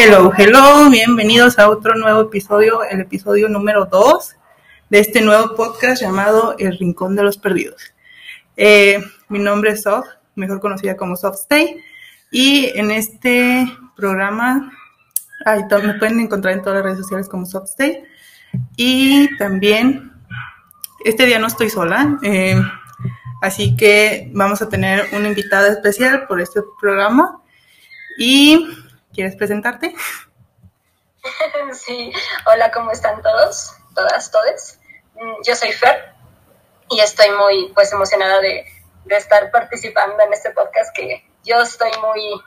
Hello, hello, bienvenidos a otro nuevo episodio, el episodio número 2 de este nuevo podcast llamado El Rincón de los Perdidos. Eh, mi nombre es Soft, mejor conocida como Soft Stay, y en este programa ay, me pueden encontrar en todas las redes sociales como Soft Stay, y también este día no estoy sola, eh, así que vamos a tener una invitada especial por este programa. Y ¿Quieres presentarte? Sí, hola, ¿cómo están todos? Todas, todes. Mm, yo soy Fer y estoy muy pues emocionada de, estar participando en este podcast que yo estoy muy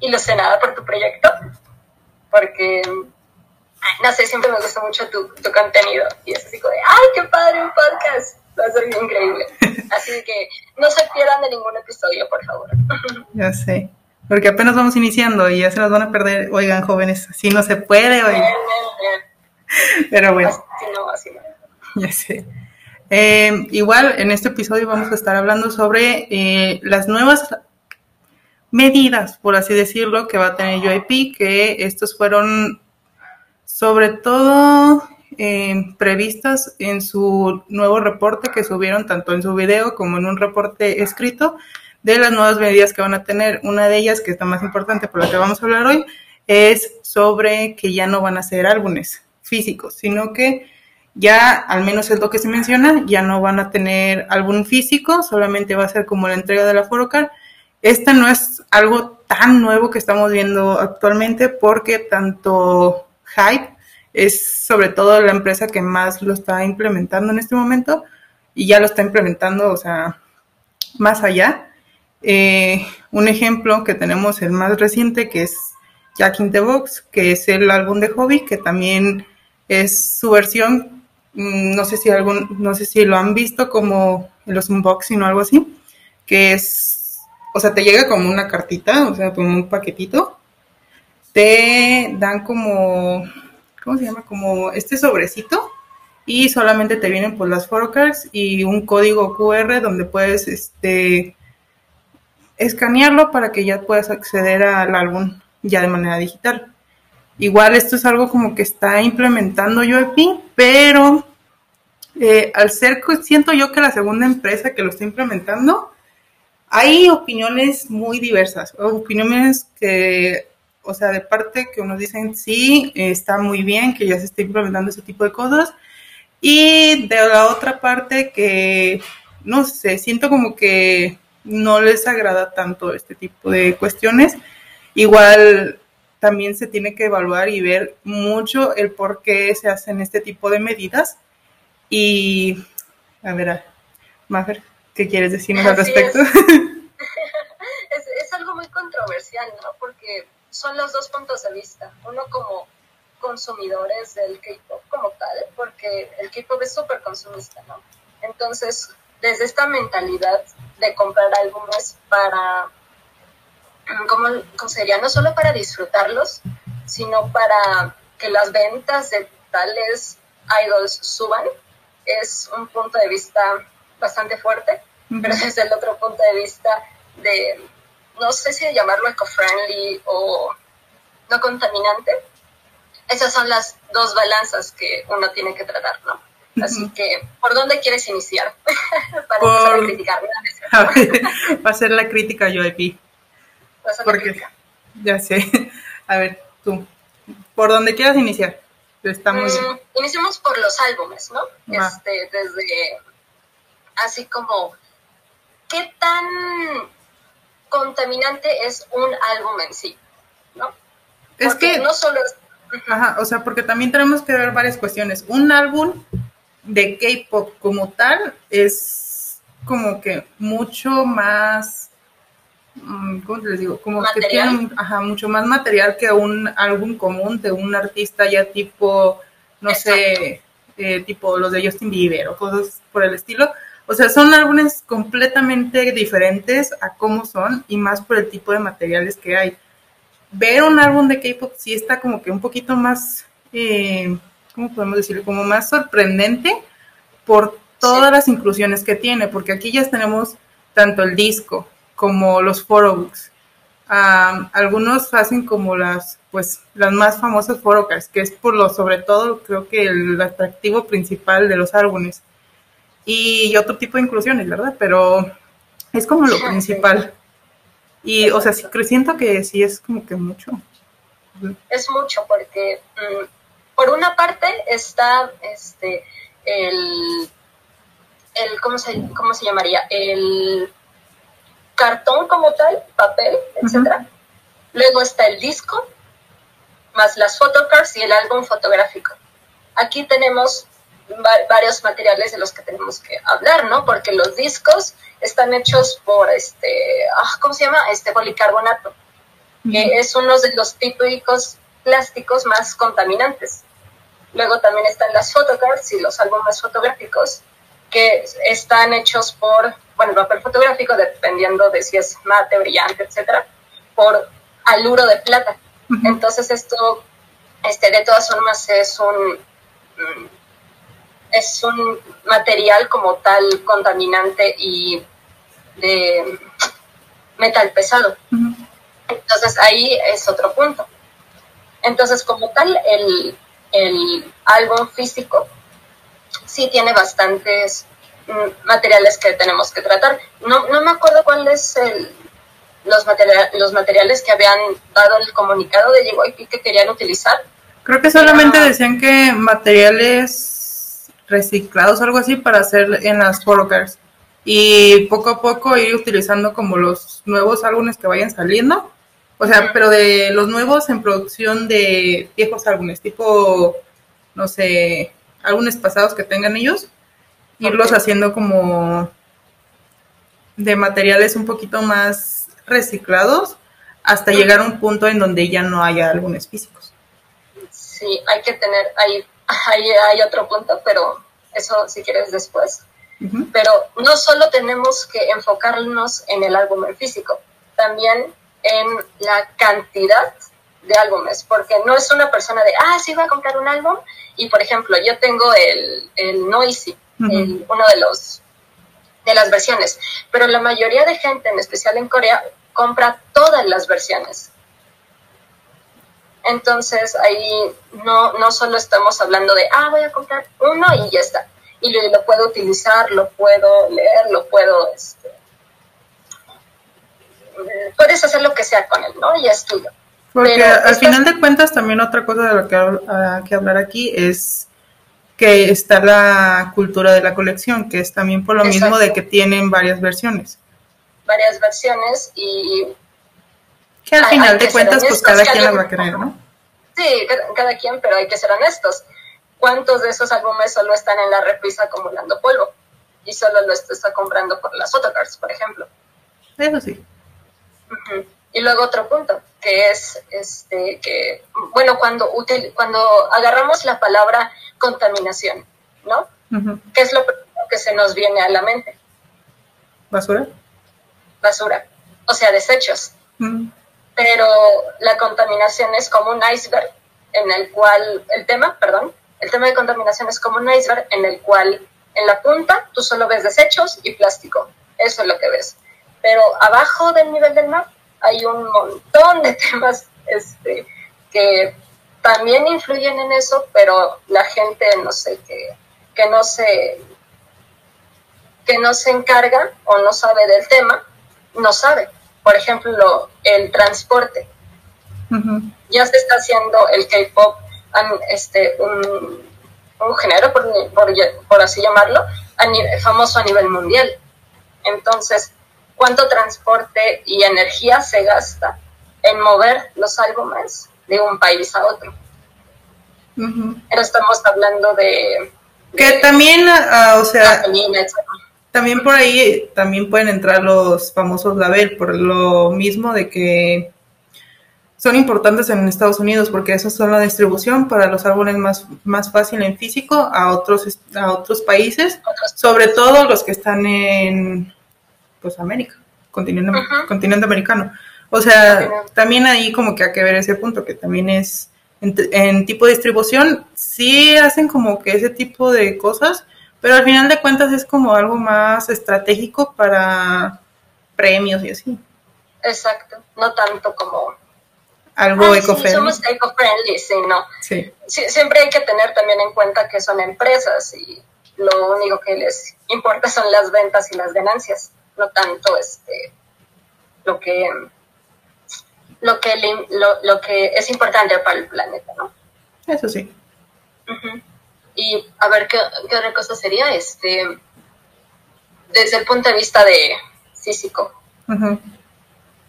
ilusionada por tu proyecto porque no sé, siempre me gusta mucho tu, tu, contenido y es así como de, ¡ay, qué padre un podcast! Va a ser increíble. Así que no se pierdan de ningún episodio, por favor. Ya sé. Porque apenas vamos iniciando y ya se nos van a perder. Oigan, jóvenes, así no se puede, oigan. Pero bueno. Ya sé. Eh, igual en este episodio vamos a estar hablando sobre eh, las nuevas medidas, por así decirlo, que va a tener UIP, que estos fueron sobre todo eh, previstas en su nuevo reporte que subieron tanto en su video como en un reporte escrito de las nuevas medidas que van a tener. Una de ellas, que es la más importante por la que vamos a hablar hoy, es sobre que ya no van a ser álbumes físicos, sino que ya, al menos es lo que se menciona, ya no van a tener álbum físico, solamente va a ser como la entrega de la Forocar. Este no es algo tan nuevo que estamos viendo actualmente porque tanto Hype es sobre todo la empresa que más lo está implementando en este momento y ya lo está implementando, o sea, más allá. Eh, un ejemplo que tenemos el más reciente que es Jack in the Box, que es el álbum de Hobby, que también es su versión, mm, no sé si algún, no sé si lo han visto como los unboxing o algo así, que es, o sea, te llega como una cartita, o sea, como un paquetito, te dan como, ¿cómo se llama? Como este sobrecito y solamente te vienen por las photocards y un código QR donde puedes, este, escanearlo para que ya puedas acceder al álbum ya de manera digital. Igual esto es algo como que está implementando UEP, pero eh, al ser, siento yo que la segunda empresa que lo está implementando, hay opiniones muy diversas, opiniones que, o sea, de parte que unos dicen sí, está muy bien que ya se esté implementando ese tipo de cosas, y de la otra parte que, no sé, siento como que no les agrada tanto este tipo de cuestiones. Igual también se tiene que evaluar y ver mucho el por qué se hacen este tipo de medidas. Y, a ver, Mafer, ¿qué quieres decirnos al respecto? Es. es, algo muy controversial, ¿no? Porque son los dos puntos de vista. Uno como consumidores del K-pop como tal, porque el K-pop es súper consumista, ¿no? Entonces, desde esta mentalidad de comprar álbumes para, ¿cómo, sería? No solo para disfrutarlos, sino para que las ventas de tales idols suban, es un punto de vista bastante fuerte, pero desde el otro punto de vista de, no sé si llamarlo eco-friendly o no contaminante, esas son las dos balanzas que uno tiene que tratar, ¿no? Así que, ¿por dónde quieres iniciar? Para empezar a criticar. va a ser la crítica yo de Porque, ya sé. A ver, tú, ¿por dónde quieras iniciar? Está muy mm, Iniciamos por los álbumes, ¿no? Este, desde, así como, ¿qué tan contaminante es un álbum en sí? ¿No? Es que... No solo Ajá, o sea, porque también tenemos que ver varias cuestiones. Un álbum de K-pop como tal es como que mucho más, mm, ¿cómo les digo? Como que tiene mucho más material que un álbum común de un artista ya tipo, no sé, eh, tipo los de Justin Bieber o cosas por el estilo. O sea, son álbumes completamente diferentes a cómo son y más por el tipo de materiales que hay. Ver un álbum de K-pop sí está como que un poquito más eh, ¿cómo podemos decirlo? Como más sorprendente por todas las inclusiones que tiene, porque aquí ya tenemos tanto el disco como los photobooks. algunos hacen como las pues las más famosas forocas, que es por lo sobre todo creo que el atractivo principal de los álbumes. Y otro tipo de inclusiones, ¿verdad? Pero es como lo principal. Y, o sea, sí, siento que sí es como que mucho. Es mucho porque, mm, por una parte, está este, el, el ¿cómo, se, ¿cómo se llamaría? El cartón como tal, papel, etcétera. Luego está el disco, más las photocards y el álbum fotográfico. Aquí tenemos varios materiales de los que tenemos que hablar, ¿no? Porque los discos están hechos por este, ah, ¿cómo se llama? Este policarbonato, que es uno de los típicos plásticos más contaminantes. Luego también están las photocards y los álbumes fotográficos, que están hechos por, bueno, el papel fotográfico, dependiendo de si es mate, brillante, etcétera, por aluro de plata. Entonces esto, este, de todas formas, es un, mm, es un material como tal contaminante y de metal pesado. Entonces ahí es otro punto. Entonces como tal, el, el álbum físico sí tiene bastantes mm, materiales que tenemos que tratar. No, no me acuerdo cuál es el, los, los materiales que habían dado el comunicado de JYP que querían utilizar. Creo que solamente decían que materiales reciclados, algo así, para hacer en las photocars. Y poco a poco ir utilizando como los nuevos álbumes que vayan saliendo. O sea, pero de los nuevos en producción de viejos álbumes, tipo, no sé, álbumes pasados que tengan ellos, irlos haciendo como de materiales un poquito más reciclados hasta llegar a un punto en donde ya no haya álbumes físicos. Sí, hay que tener, hay, hay, hay otro punto, pero eso si quieres después. Pero no solo tenemos que enfocarnos en el álbum en físico, también en la cantidad de álbumes, porque no es una persona de, ah, sí, voy a comprar un álbum, y por ejemplo, yo tengo el, el Noisy, uno de los de las versiones, pero la mayoría de gente, en especial en Corea, compra todas las versiones. Entonces ahí no, no solo estamos hablando de, ah, voy a comprar uno y ya está. Y lo, puedo utilizar, lo puedo leer, lo puedo... Este, puedes hacer lo que sea con él, ¿no? Y es tuyo. Porque al final de cuentas también otra cosa de lo que hay que hablar aquí es que está la cultura de la colección, que es también por lo mismo de que tienen varias versiones. Varias versiones y... Que al final de cuentas, pues cada quien la va a querer, ¿no? Sí, cada, quien, pero hay que ser honestos. ¿Cuántos de esos álbumes solo están en la repisa acumulando polvo? Y solo lo está comprando por las photocards, por ejemplo. Eso sí. Y luego otro punto, que es este que bueno, cuando cuando agarramos la palabra contaminación, ¿no? ¿Qué es lo que se nos viene a la mente? Basura. Basura, o sea, desechos. Pero la contaminación es como un iceberg en el cual, el tema, perdón, el tema de contaminación es como un iceberg en el cual en la punta tú solo ves desechos y plástico. Eso es lo que ves. Pero abajo del nivel del mar hay un montón de temas este, que también influyen en eso, pero la gente, no sé, que, que no se que no se encarga o no sabe del tema, no sabe. Por ejemplo, el transporte. Ya se está haciendo el K-pop este, un, un género, por, por, así llamarlo, famoso a nivel mundial. Entonces, ¿cuánto transporte y energía se gasta en mover los álbumes de un país a otro. Pero estamos hablando de... que también, ah, o sea... También por ahí también pueden entrar los famosos label, por lo mismo de que son importantes en Estados Unidos porque esos son la distribución para los álbumes más, más fácil en físico a otros, a otros países, sobre todo los que están en pues América, continente, continente americano. O sea, también ahí como que hay que ver ese punto, que también es en, tipo de distribución, sí hacen como que ese tipo de cosas, pero al final de cuentas es como algo más estratégico para premios y así. Exacto, no tanto como... algo eco-friendly. somos eco-friendly, sí, no. Sí. Siempre hay que tener también en cuenta que son empresas y lo único que les importa son las ventas y las ganancias, no tanto este lo que lo que lo, lo que es importante para el planeta, ¿no? Eso sí. Y a ver qué, qué otra cosa sería este desde el punto de vista de físico.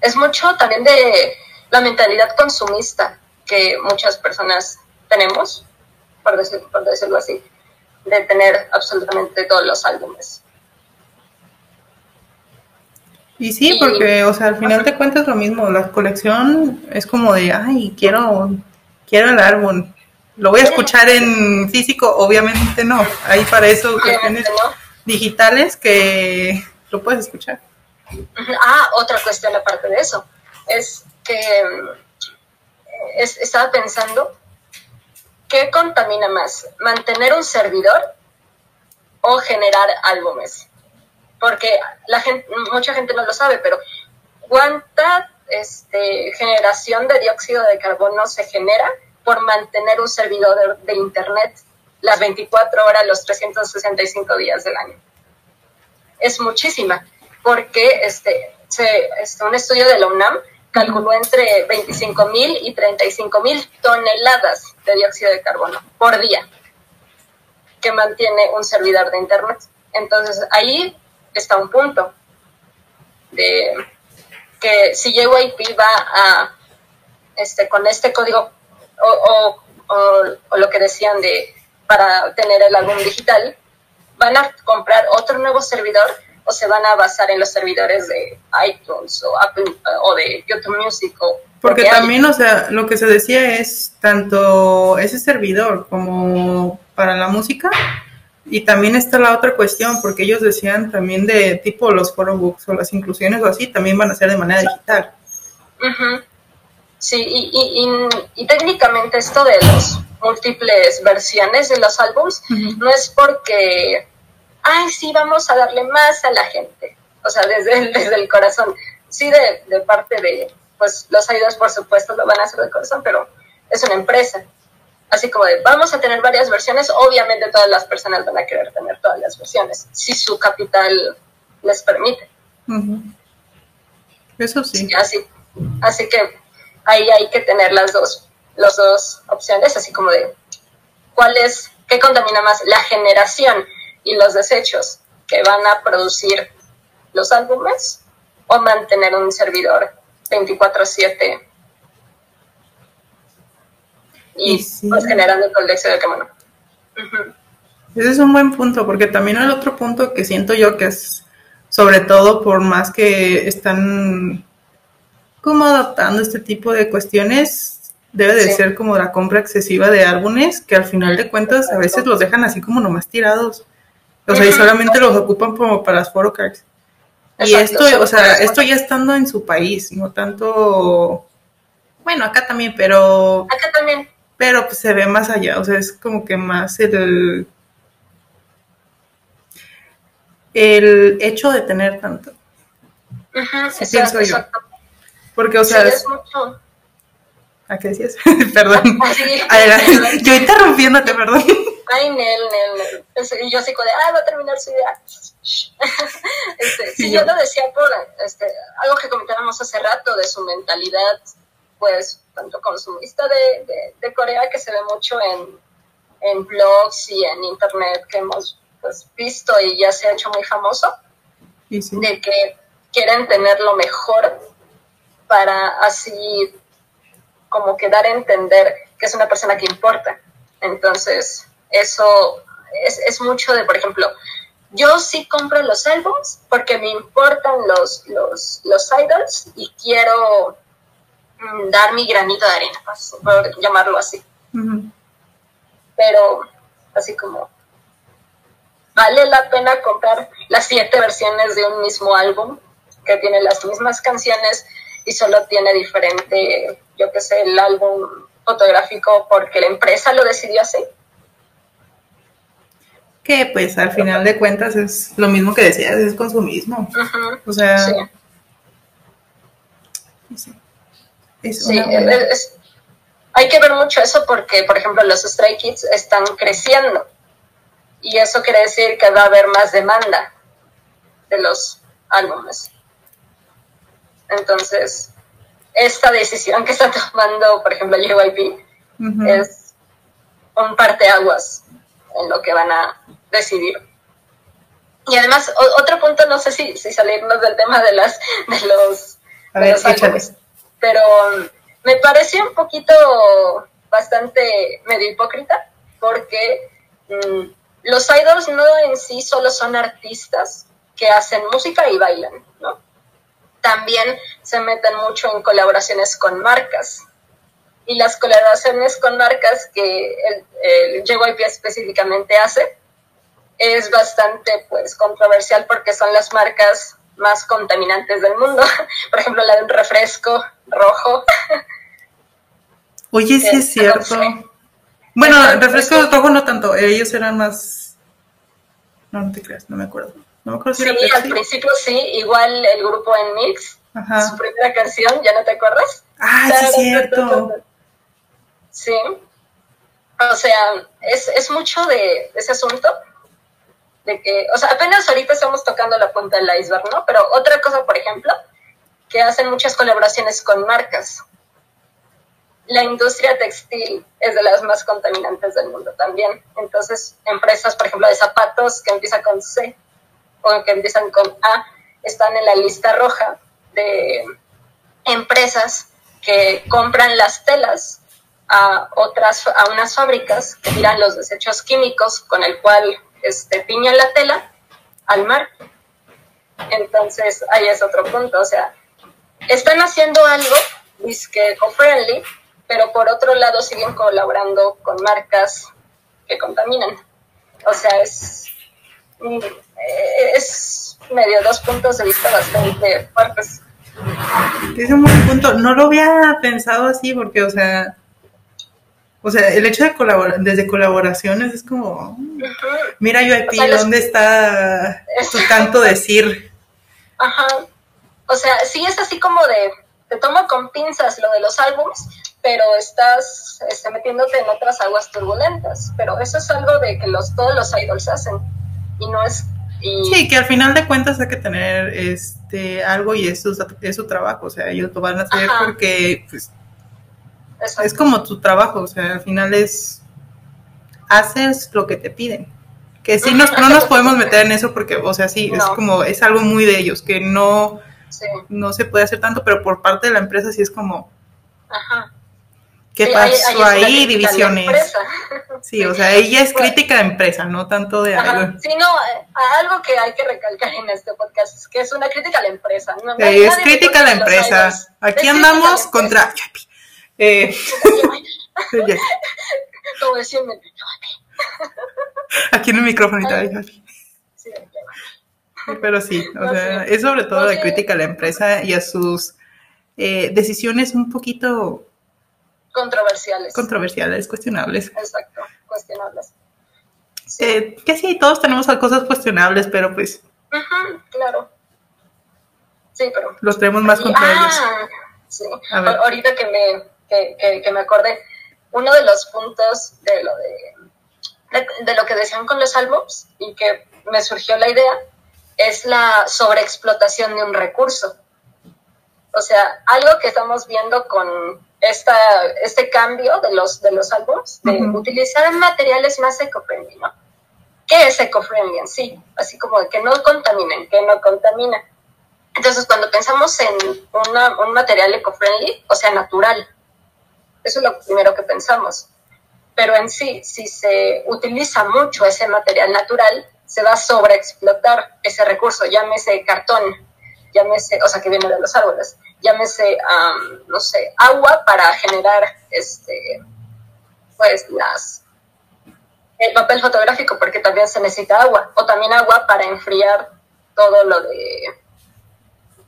Es mucho también de la mentalidad consumista que muchas personas tenemos, por, por decirlo así, de tener absolutamente todos los álbumes. Y sí, porque, o sea, al final de cuentas lo mismo, la colección es como de, ay, quiero, quiero el álbum. Lo voy a escuchar en físico, obviamente no. Hay para eso cuestiones digitales que lo puedes escuchar. Ah, otra cuestión aparte de eso, es que estaba pensando, ¿qué contamina más? ¿Mantener un servidor o generar álbumes? Porque la gente, mucha gente no lo sabe, pero ¿cuánta este, generación de dióxido de carbono se genera por mantener un servidor de, Internet las 24 horas, los 365 días del año? Es muchísima, porque este, se, este, un estudio de la UNAM calculó entre 25 mil y 35 mil toneladas de dióxido de carbono por día que mantiene un servidor de Internet. Entonces ahí está un punto de que si JYP va a, este, con este código o, o, lo que decían de para tener el álbum digital, van a comprar otro nuevo servidor o se van a basar en los servidores de iTunes o Apple o de YouTube Music o porque también, o sea, lo que se decía es tanto ese servidor como para la música y también está la otra cuestión, porque ellos decían también de tipo los books o las inclusiones o así, también van a ser de manera digital. Sí, y, y, y, técnicamente esto de las múltiples versiones de los álbums no es porque, ay, sí, vamos a darle más a la gente, o sea, desde el, desde el corazón, sí de, de parte de, pues los ayudas por supuesto lo van a hacer de corazón, pero es una empresa así como de vamos a tener varias versiones, obviamente todas las personas van a querer tener todas las versiones, si su capital les permite. Eso sí. Así, así que ahí hay que tener las dos, las dos opciones, así como de cuál es, qué contamina más, la generación y los desechos que van a producir los álbumes o mantener un servidor 24/7 y pues generando el de carbono. Ese es un buen punto, porque también el otro punto que siento yo que es, sobre todo por más que están como adaptando este tipo de cuestiones, debe de ser como la compra excesiva de álbumes, que al final de cuentas a veces los dejan así como nomás tirados. O sea, y solamente los ocupan como para las photocards. Y esto, o sea, esto ya estando en su país, no tanto... Bueno, acá también, pero... Acá también pero pues se ve más allá, o sea, es como que más el, el hecho de tener tanto. Ajá, pienso yo. Porque, o sea, es mucho. ¿A qué decías? perdón. yo interrumpiéndote, perdón. Ay, Nel, Nel, Nel. yo así como de, ah, va a terminar su idea. este, sí, yo lo decía por este, algo que comentábamos hace rato de su mentalidad, pues, tanto consumista de, de, Corea que se ve mucho en, en, blogs y en internet que hemos pues, visto y ya se ha hecho muy famoso, de que quieren tener lo mejor para así como que dar a entender que es una persona que importa. Entonces, eso es, es mucho de, por ejemplo, yo sí compro los álbums porque me importan los, los, los idols y quiero dar mi granito de arena, por llamarlo así. Pero así como vale la pena comprar las siete versiones de un mismo álbum que tiene las mismas canciones y solo tiene diferente, yo qué sé, el álbum fotográfico porque la empresa lo decidió así. Que pues al final de cuentas es lo mismo que decías, es consumismo. O sea, sí. Sí, hay que ver mucho eso porque, por ejemplo, los Stray Kids están creciendo y eso quiere decir que va a haber más demanda de los álbumes. Entonces, esta decisión que está tomando, por ejemplo, JYP es un parteaguas en lo que van a decidir. Y además, otro punto, no sé si, si salirnos del tema de las de los, álbumes, pero me pareció un poquito bastante medio hipócrita porque mm, los idols no en sí solo son artistas que hacen música y bailan, ¿no? También se meten mucho en colaboraciones con marcas. Y las colaboraciones con marcas que el, el JYP específicamente hace es bastante pues controversial porque son las marcas más contaminantes del mundo. Por ejemplo, la de un refresco rojo. Oye, sí es cierto. Bueno, el refresco rojo no tanto, ellos eran más... No, no te creas, no me acuerdo. No me acuerdo si sí, al principio sí, igual el grupo en Mix, su primera canción, ¿ya no te acuerdas? Ah, sí es cierto. Sí. O sea, es, es mucho de ese asunto de que, o sea, apenas ahorita estamos tocando la punta del iceberg, ¿no? Pero otra cosa, por ejemplo, que hacen muchas colaboraciones con marcas. La industria textil es de las más contaminantes del mundo también. Entonces, empresas, por ejemplo, de zapatos que empiezan con C o que empiezan con A, están en la lista roja de empresas que compran las telas a otras a unas fábricas que tiran los desechos químicos con el cual este, piñan la tela al mar. Entonces, ahí es otro punto. O sea, están haciendo algo, que eco-friendly, pero por otro lado siguen colaborando con marcas que contaminan. O sea, es, es medio dos puntos de vista bastante fuertes. Es un buen punto. No lo había pensado así porque, o sea, o sea, el hecho de colaborar, desde colaboraciones es como, mira yo aquí, ¿dónde está tu tanto decir? Ajá. O sea, sí es así como de, te tomo con pinzas lo de los álbumes, pero estás este, metiéndote en otras aguas turbulentas. Pero eso es algo de que los, todos los idols hacen. Y no es... Sí, que al final de cuentas hay que tener este algo y eso es su trabajo. O sea, ellos lo van a hacer porque pues, es como tu trabajo, o sea, al final es, haces lo que te piden. Que sí, nos, no nos podemos meter en eso porque, o sea, sí, es como, es algo muy de ellos, que no, no se puede hacer tanto, pero por parte de la empresa sí es como, Ajá. ¿qué pasó ahí? Divisiones. Sí, o sea, ella es crítica de empresa, no tanto de algo. Sí, no, eh, algo que hay que recalcar en este podcast es que es una crítica a la empresa. No, es crítica a la empresa. Aquí andamos contra... Eh, Aquí en el micrófono Pero sí, o sea, es sobre todo la crítica a la empresa y a sus eh, decisiones un poquito controversiales. Controversiales, cuestionables. Exacto, cuestionables. Eh, que sí, todos tenemos cosas cuestionables, pero pues. claro. Sí, pero. Los tenemos más contra ellos. Ah, sí. Ahorita que me que, que, me acordé, uno de los puntos de lo de, de, lo que decían con los álbums y que me surgió la idea es la sobreexplotación de un recurso. O sea, algo que estamos viendo con esta, este cambio de los, de los álbums, de utilizar materiales más eco-friendly, ¿no? ¿Qué es eco-friendly en sí? Así como que no contaminen, que no contamina. Entonces, cuando pensamos en un material eco-friendly, o sea, natural, eso es lo primero que pensamos. Pero en sí, si se utiliza mucho ese material natural, se va a sobreexplotar ese recurso, llámese cartón, llámese, o sea, que viene de los árboles, llámese, no sé, agua para generar, este, pues, las, el papel fotográfico, porque también se necesita agua, o también agua para enfriar todo lo de,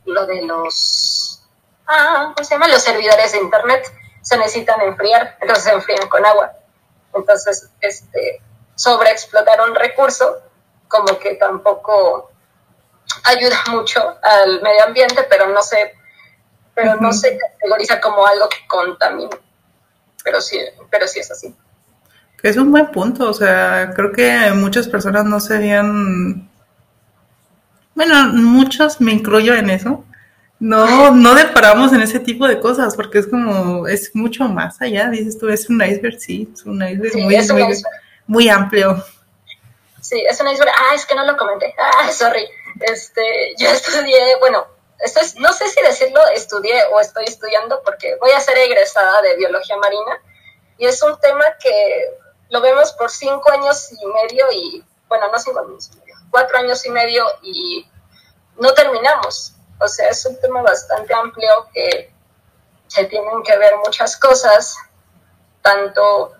lo de los, ah, ¿cómo se llama? Los servidores de internet se necesitan enfriar, entonces se enfrían con agua. Entonces, este, sobreexplotar un recurso como que tampoco ayuda mucho al medio ambiente, pero no sé, pero no se categoriza como algo que contamina. Pero sí, pero sí es así. Es un buen punto, o sea, creo que muchas personas no se habían, bueno, muchos, me incluyo en eso, no, no deparamos en ese tipo de cosas, porque es como, es mucho más allá, dices tú, es un iceberg, sí, es un iceberg, muy, muy, amplio. Sí, es un iceberg, ah, es que no lo comenté, ah, sorry, este, yo estudié, bueno, esto es, no sé si decirlo, estudié o estoy estudiando, porque voy a ser egresada de biología marina, y es un tema que lo vemos por cinco años y medio y, bueno, no cinco años y medio, cuatro años y medio y no terminamos. O sea, es un tema bastante amplio que se tienen que ver muchas cosas, tanto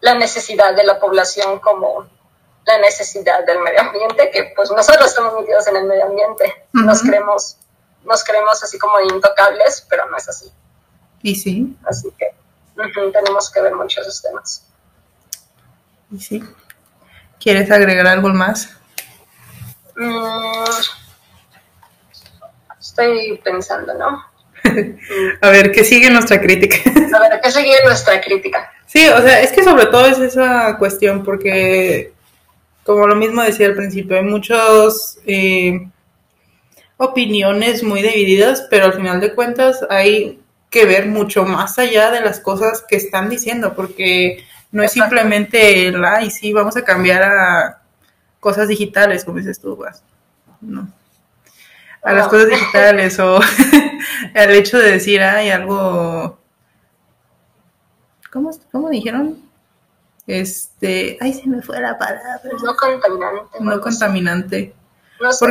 la necesidad de la población como la necesidad del medio ambiente, que pues nosotros estamos metidos en el medio ambiente, nos creemos nos creemos así como intocables, pero no es así. Y sí. Así que tenemos que ver muchos esos temas. Y sí. ¿Quieres agregar algo más? Mm, estoy pensando, ¿no? a ver, ¿qué sigue nuestra crítica? a ver, ¿qué sigue nuestra crítica? Sí, o sea, es que sobre todo es esa cuestión, porque como lo mismo decía al principio, hay muchos eh, opiniones muy divididas, pero al final de cuentas hay que ver mucho más allá de las cosas que están diciendo, porque no es simplemente el, ay, sí, vamos a cambiar a cosas digitales, como dices tú, vas. No. A las cosas digitales o el hecho de decir, ay, algo. ¿Cómo, ¿Cómo dijeron? Este. Ay, se me fue la palabra. No contaminante. No, contaminante. No sé.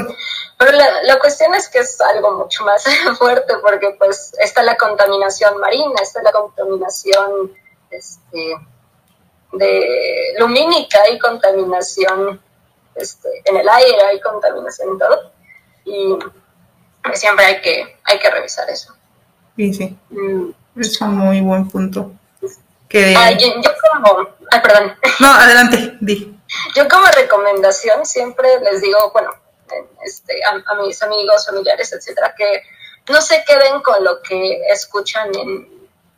Pero la, la, cuestión es que es algo mucho más fuerte porque pues está la contaminación marina, está la contaminación este, de lumínica, hay contaminación este, en el aire, hay contaminación en todo. Y siempre hay que, hay que revisar eso. Sí, sí. Mm. Es un muy buen punto. Que... yo, como... Ay, perdón. No, adelante, di. Yo como recomendación siempre les digo, bueno, este, a, mis amigos, familiares, etcétera, que no se queden con lo que escuchan en,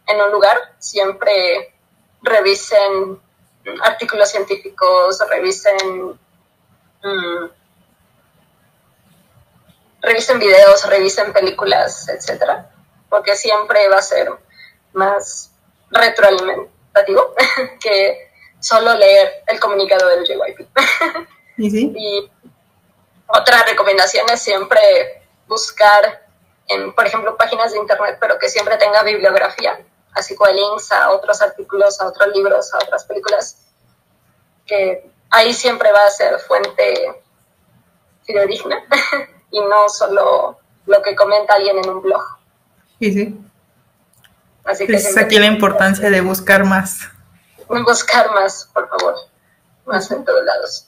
en un lugar, siempre revisen artículos científicos, revisen, mm, revisen videos, revisen películas, etcétera, porque siempre va a ser más retroalimentativo que solo leer el comunicado del JYP. ¿Y, otra recomendación es siempre buscar en, por ejemplo, páginas de internet, pero que siempre tenga bibliografía así como links a otros artículos, a otros libros, a otras películas, que ahí siempre va a ser fuente fidedigna y no solo lo que comenta alguien en un blog. Sí, sí. Así que es aquí la importancia de buscar más. Buscar más, por favor, más en todos lados.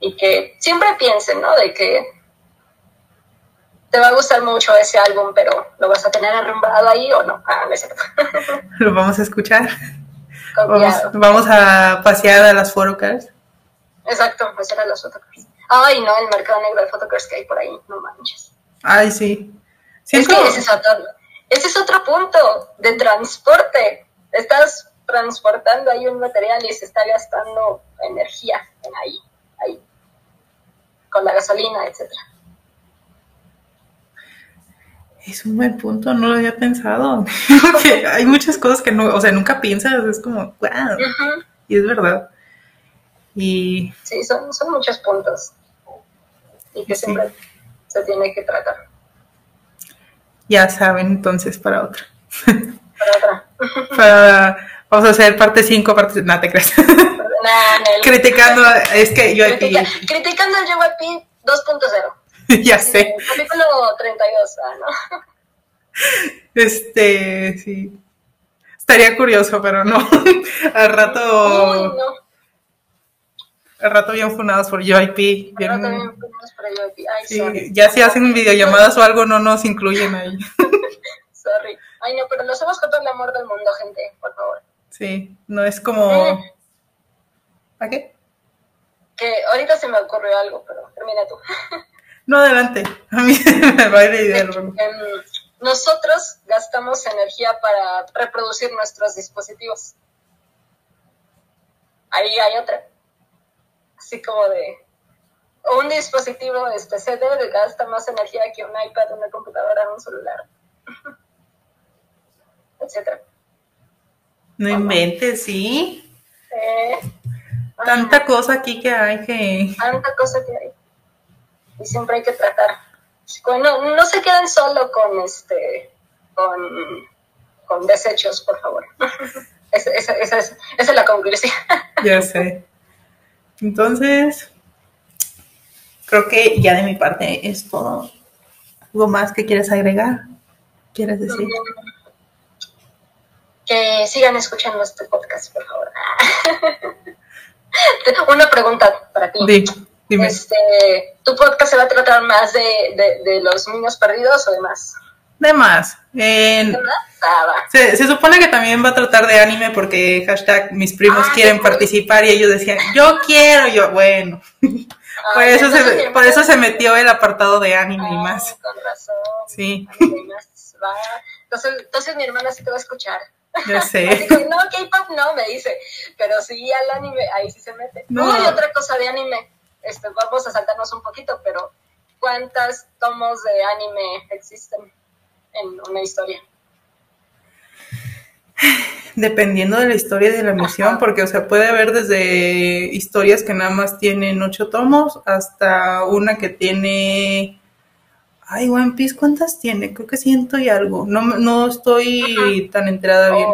Y que siempre piensen, ¿no? De que te va a gustar mucho ese álbum, pero ¿lo vas a tener arrumbado ahí o no? Ah, no es cierto. Lo vamos a escuchar. Vamos, a pasear a las photocars. Exacto, pasear a las photocars. Ay, no, el mercado negro de photocars que hay por ahí, no manches. Ay, sí. es que ese es, otro, ese es otro punto de transporte. Estás transportando ahí un material y se está gastando energía en ahí, ahí, con la gasolina, etcétera. Es un buen punto, no lo había pensado. hay muchas cosas que no, o sea, nunca piensas, es como, wow. Y es verdad. Y... Sí, son, son muchos puntos. Y que siempre se tiene que tratar. Ya saben, entonces, para otra. Para otra. para, vamos a hacer parte 5, parte... No, te crees. Criticando, es que yo aquí... Criticando el JYP 2.0. ya sé. capítulo 32, ah, ¿no? Este, sí. Estaría curioso, pero no. Al rato. Uy, no. Al rato bien funados por JYP. Al rato bien funados por JYP. Ay, sí, Ya si hacen videollamadas o algo, no nos incluyen ahí. sorry. Ay, no, pero lo hacemos con todo el amor del mundo, gente, por favor. Sí, no es como. ¿A qué? Que ahorita se me ocurrió algo, pero termina tú. No, adelante. A mí me va a ir de idea. Em, nosotros gastamos energía para reproducir nuestros dispositivos. Ahí hay otra. Así como de un dispositivo este CD gasta más energía que un iPad, una computadora, un celular, etcétera. No inventes, ¿sí? Eh, Tanta cosa aquí que hay que... Tanta cosa que hay. Y siempre hay que tratar. No, no se queden solo con este con, con desechos, por favor. esa, esa, esa, es, esa es la conclusión. ya sé. Entonces, creo que ya de mi parte es todo. ¿Algo más que quieres agregar? ¿Quieres decir? Que sigan escuchando este podcast, por favor. Una pregunta para ti. dime. Este, ¿Tu podcast se va a tratar más de, de, los niños perdidos o de más? De más. Ah, se, se, supone que también va a tratar de anime porque hashtag mis primos ah, quieren participar y ellos decían, yo quiero, yo, bueno. Ah, por, eso se, por eso se metió el apartado de anime y más. Con razón. Sí. Entonces, entonces mi hermana sí te va a escuchar. Sé. no, K-pop no, me dice. Pero sí al anime, ahí sí se mete. No. hay otra cosa de anime. Este, vamos a saltarnos un poquito, pero ¿cuántas tomos de anime existen en una historia? Dependiendo de la historia de la misión, porque, o sea, puede haber desde historias que nada más tienen ocho tomos hasta una que tiene Ay, One Piece, ¿cuántas tiene? Creo que ciento y algo. No, no estoy tan enterada bien.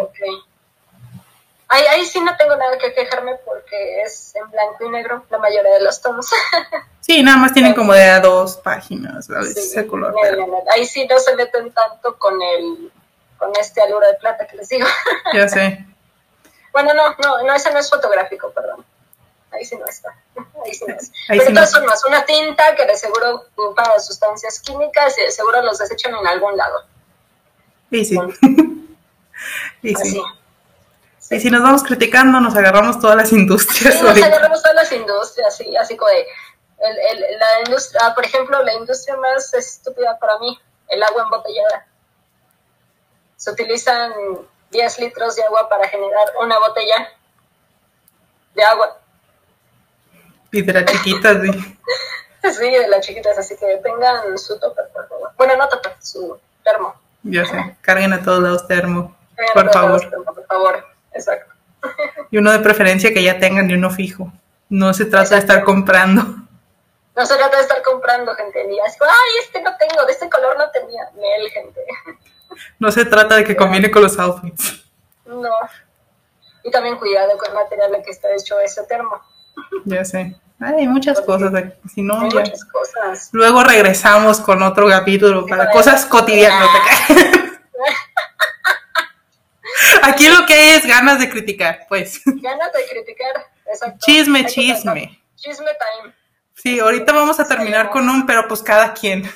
Ahí, sí no tengo nada que quejarme porque es en blanco y negro la mayoría de los tomos. sí, nada más tienen como de a dos páginas, a veces ese color. Ahí sí no se meten tanto con el con este alura de plata que les digo. ya sé. Bueno, no, no, no, ese no es fotográfico, perdón ahí sí no está. Ahí sí no es. Pero de todas formas, una tinta que de seguro para sustancias químicas y de seguro los desechan en algún lado. Y sí. y sí. Y si nos vamos criticando, nos agarramos todas las industrias. Sí, nos agarramos todas las industrias, sí, así como de, el, el, la industria, ah, por ejemplo, la industria más estúpida para mí, el agua embotellada. Se utilizan 10 litros de agua para generar una botella de agua. Y de las chiquitas, sí. sí, de las chiquitas, así que tengan su topper, por favor. Bueno, no topper, su termo. Ya sé, carguen a todos lados termo, por favor. por favor, exacto. Y uno de preferencia que ya tengan y uno fijo. No se trata de estar comprando. No se trata de estar comprando, gente. Ni así, ay, este no tengo, de este color no tenía. Nel, gente. No se trata de que combine con los outfits. No. Y también cuidado con el material en que está hecho ese termo. Ya sé. Hay muchas cosas, si no, muchas cosas. Luego regresamos con otro capítulo para cosas cotidianas. Aquí lo que hay es ganas de criticar, pues. Ganas de criticar, exacto. Chisme, chisme. Chisme time. Sí, ahorita vamos a terminar con un, pero pues cada quien.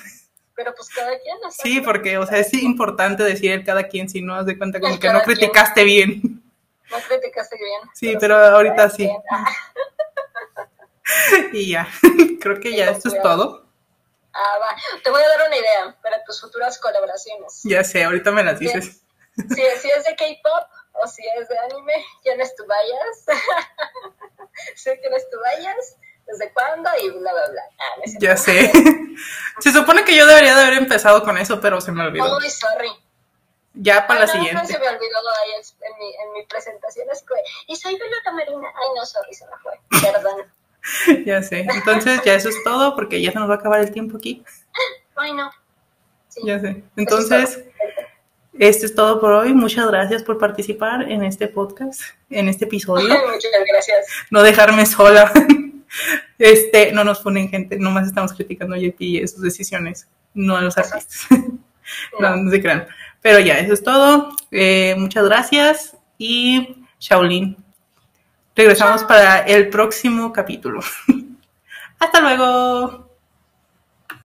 Pero pues cada quien. Sí, porque, o sea, es importante decir el cada quien, si no das de cuenta como que no criticaste bien. No criticaste bien. Sí, pero, ahorita sí. y ya, creo que ya esto es todo. Ah, va. Te voy a dar una idea para tus futuras colaboraciones. Ya sé, ahorita me las dices. Si es, si es de K-pop o si es de anime, ¿quiénes tú vayas? si ¿quiénes tú vayas? ¿Desde cuándo? Y bla, bla, bla. Ah, ya sé. se supone que yo debería de haber empezado con eso, pero se me olvidó. Muy sorry. Ya para la siguiente. No se me olvidó ahí en mi, en mi presentación. Es que, y soy Violeta Marina. Ay, no, sorry, se me fue. Perdón. ya sé. Entonces, ya eso es todo porque ya se nos va a acabar el tiempo aquí. Ay, no. Ya sé. Entonces, esto es todo por hoy. Muchas gracias por participar en este podcast, en este episodio. Muchas gracias. No dejarme sola. Este, no nos ponen gente, nomás estamos criticando a JP y sus decisiones, no a los artistas. no, no se crean. Pero ya, eso es todo. Eh, muchas gracias y Shaolin. Regresamos para el próximo capítulo. Hasta luego.